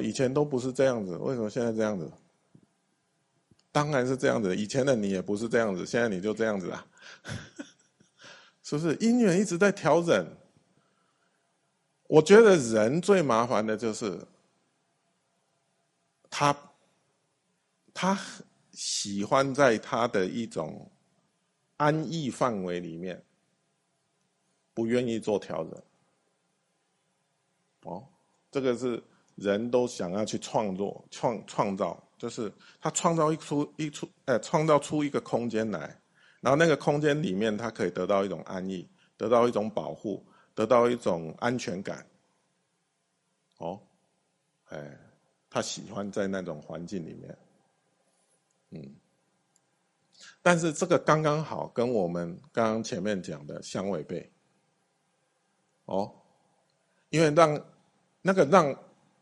以前都不是这样子，为什么现在这样子？当然是这样子，以前的你也不是这样子，现在你就这样子啊，是不是？姻缘一直在调整。我觉得人最麻烦的就是他，他喜欢在他的一种安逸范围里面，不愿意做调整。哦，这个是人都想要去创作、创创造，就是他创造一出一出，呃，创造出一个空间来，然后那个空间里面，他可以得到一种安逸，得到一种保护。得到一种安全感，哦，哎，他喜欢在那种环境里面，嗯，但是这个刚刚好跟我们刚刚前面讲的相违背，哦，因为让那个让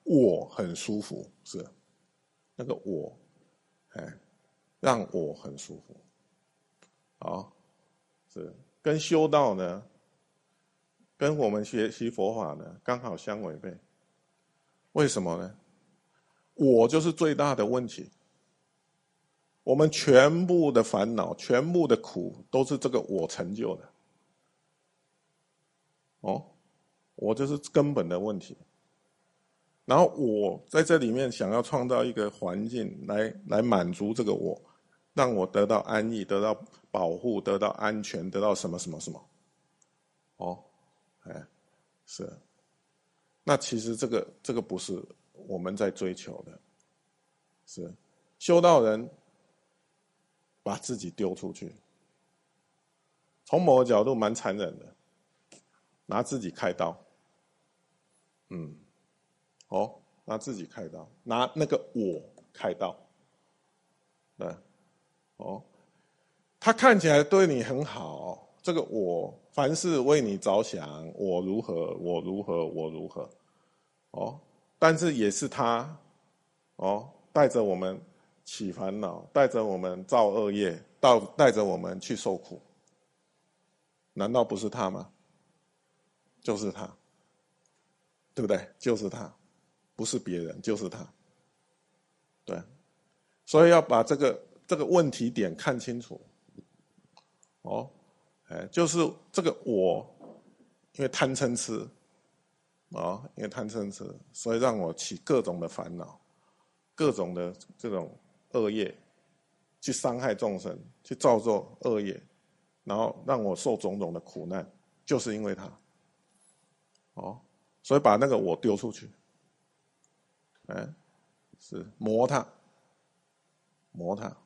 我很舒服是那个我，哎，让我很舒服，啊，是跟修道呢。跟我们学习佛法呢，刚好相违背。为什么呢？我就是最大的问题。我们全部的烦恼、全部的苦，都是这个我成就的。哦，我就是根本的问题。然后我在这里面想要创造一个环境，来来满足这个我，让我得到安逸、得到保护、得到安全、得到什么什么什么。哦。哎，是，那其实这个这个不是我们在追求的，是修道人把自己丢出去，从某个角度蛮残忍的，拿自己开刀，嗯，哦，拿自己开刀，拿那个我开刀，对，哦，他看起来对你很好，这个我。凡事为你着想，我如何，我如何，我如何，哦，但是也是他，哦，带着我们起烦恼，带着我们造恶业，到带着我们去受苦，难道不是他吗？就是他，对不对？就是他，不是别人，就是他，对，所以要把这个这个问题点看清楚，哦。哎，就是这个我，因为贪嗔痴，啊，因为贪嗔痴，所以让我起各种的烦恼，各种的这种恶业，去伤害众生，去造作恶业，然后让我受种种的苦难，就是因为他，哦，所以把那个我丢出去，哎，是磨他，磨他，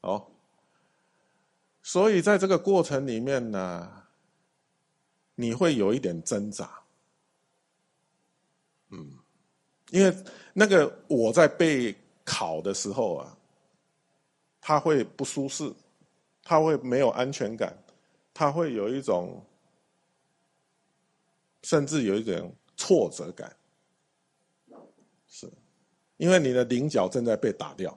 好。所以在这个过程里面呢，你会有一点挣扎，嗯，因为那个我在被考的时候啊，他会不舒适，他会没有安全感，他会有一种，甚至有一点挫折感，是，因为你的菱角正在被打掉。